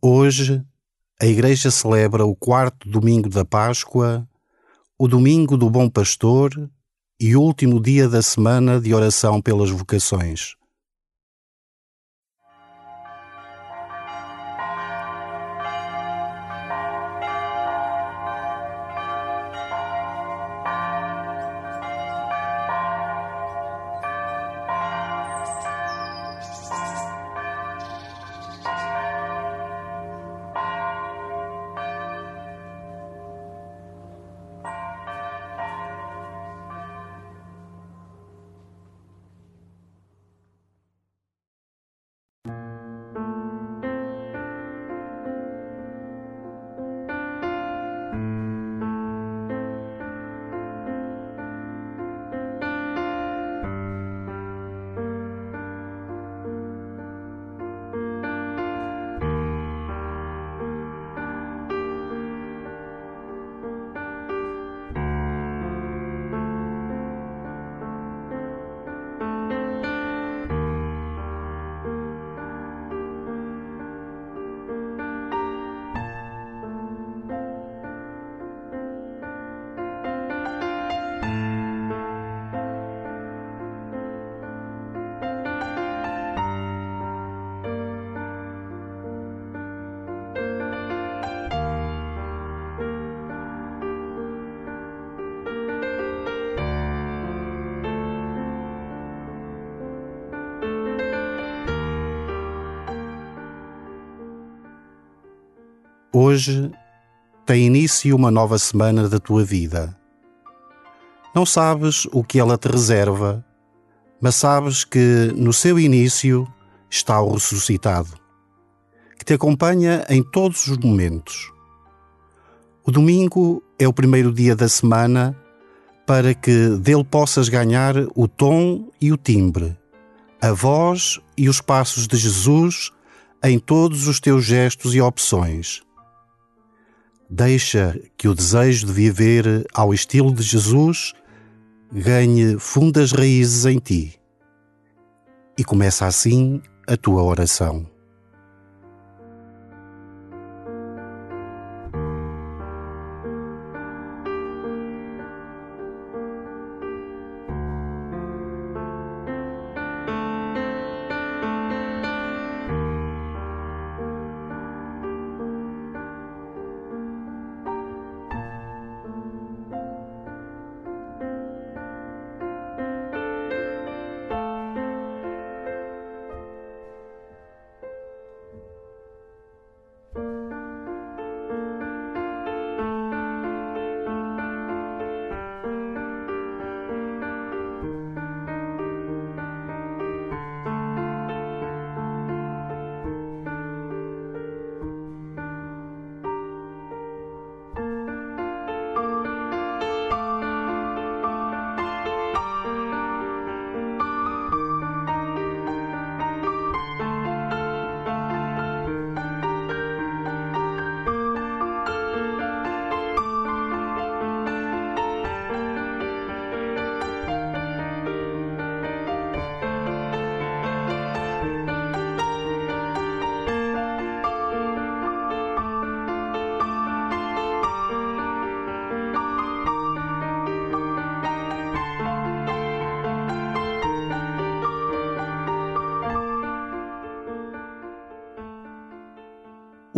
Hoje, a Igreja celebra o quarto domingo da Páscoa, o domingo do Bom Pastor e último dia da semana de oração pelas vocações. Hoje tem início uma nova semana da tua vida. Não sabes o que ela te reserva, mas sabes que no seu início está o ressuscitado, que te acompanha em todos os momentos. O domingo é o primeiro dia da semana para que dele possas ganhar o tom e o timbre, a voz e os passos de Jesus em todos os teus gestos e opções Deixa que o desejo de viver ao estilo de Jesus ganhe fundas raízes em ti. E começa assim a tua oração.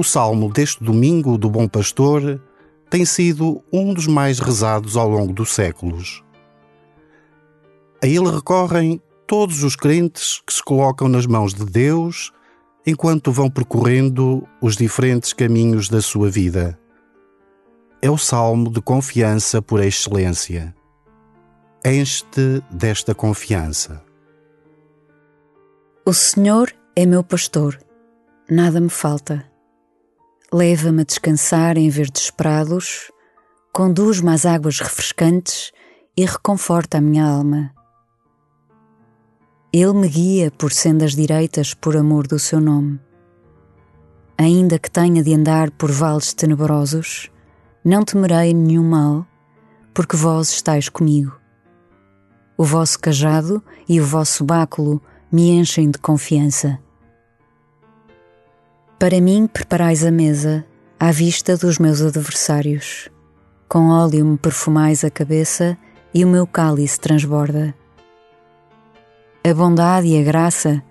O salmo deste domingo do Bom Pastor tem sido um dos mais rezados ao longo dos séculos. A ele recorrem todos os crentes que se colocam nas mãos de Deus enquanto vão percorrendo os diferentes caminhos da sua vida. É o salmo de confiança por excelência. Enche-te desta confiança. O Senhor é meu pastor, nada me falta. Leva-me a descansar em verdes prados, conduz-me às águas refrescantes e reconforta a minha alma. Ele me guia por sendas direitas por amor do seu nome. Ainda que tenha de andar por vales tenebrosos, não temerei nenhum mal, porque vós estáis comigo. O vosso cajado e o vosso báculo me enchem de confiança. Para mim preparais a mesa à vista dos meus adversários. Com óleo me perfumais a cabeça e o meu cálice transborda. A bondade e a graça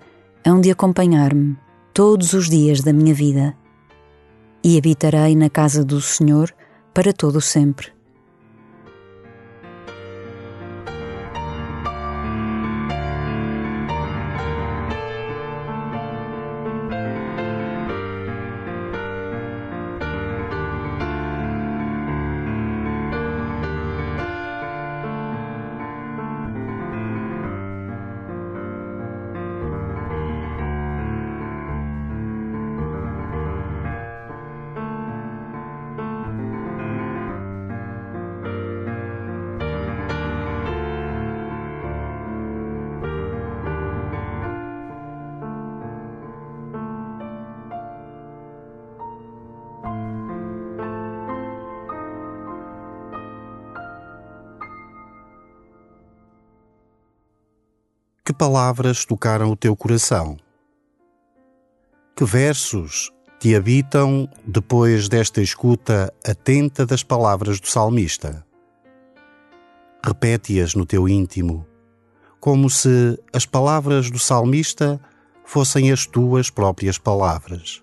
hão de acompanhar-me todos os dias da minha vida, e habitarei na casa do Senhor para todo o sempre. Que palavras tocaram o teu coração? Que versos te habitam depois desta escuta atenta das palavras do salmista? Repete-as no teu íntimo, como se as palavras do salmista fossem as tuas próprias palavras.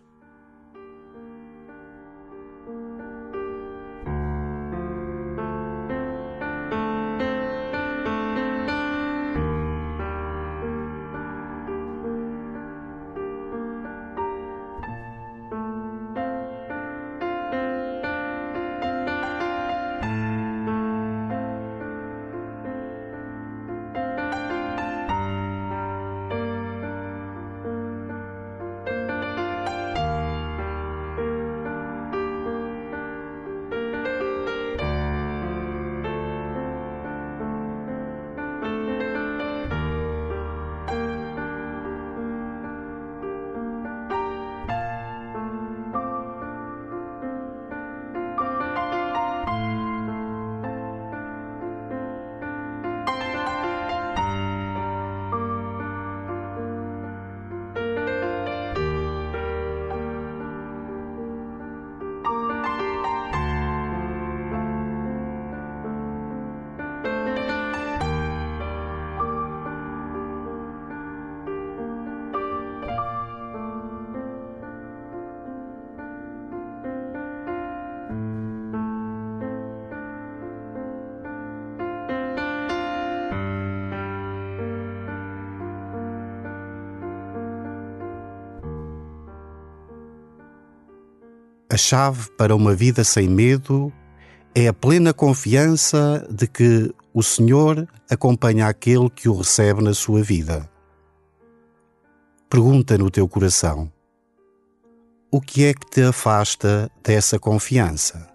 A chave para uma vida sem medo é a plena confiança de que o Senhor acompanha aquele que o recebe na sua vida. Pergunta no teu coração: o que é que te afasta dessa confiança?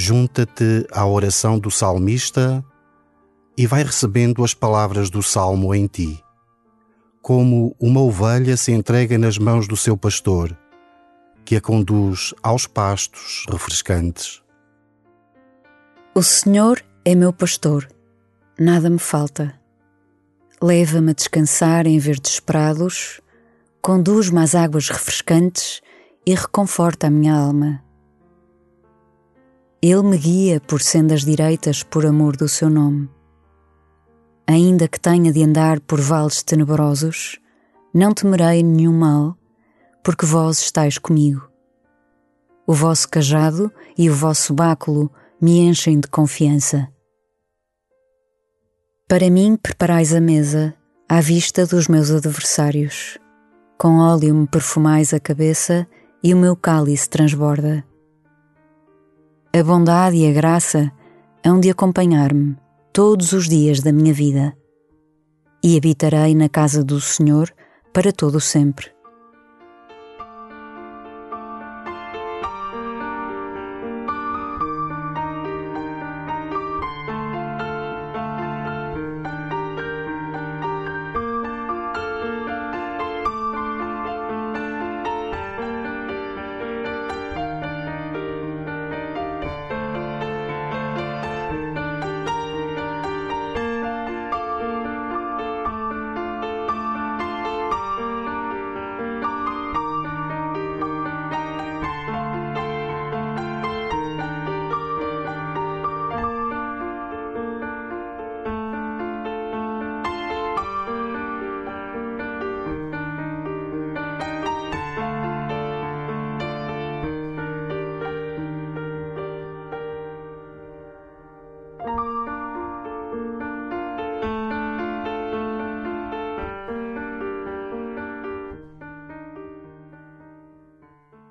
Junta-te à oração do salmista e vai recebendo as palavras do salmo em ti. Como uma ovelha se entrega nas mãos do seu pastor, que a conduz aos pastos refrescantes. O Senhor é meu pastor, nada me falta. Leva-me a descansar em verdes prados, conduz-me às águas refrescantes e reconforta a minha alma. Ele me guia por sendas direitas por amor do seu nome. Ainda que tenha de andar por vales tenebrosos, não temerei nenhum mal, porque vós estáis comigo. O vosso cajado e o vosso báculo me enchem de confiança. Para mim preparais a mesa à vista dos meus adversários. Com óleo me perfumais a cabeça e o meu cálice transborda. A bondade e a graça hão de acompanhar-me todos os dias da minha vida, e habitarei na casa do Senhor para todo o sempre.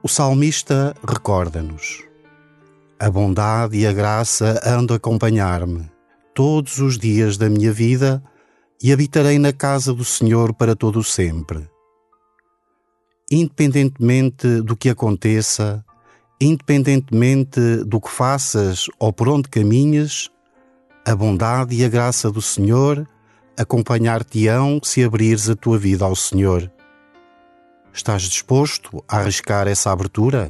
O salmista recorda-nos: A bondade e a graça de acompanhar-me todos os dias da minha vida e habitarei na casa do Senhor para todo o sempre. Independentemente do que aconteça, independentemente do que faças ou por onde caminhes, a bondade e a graça do Senhor acompanhar-te-ão se abrires a tua vida ao Senhor Estás disposto a arriscar essa abertura?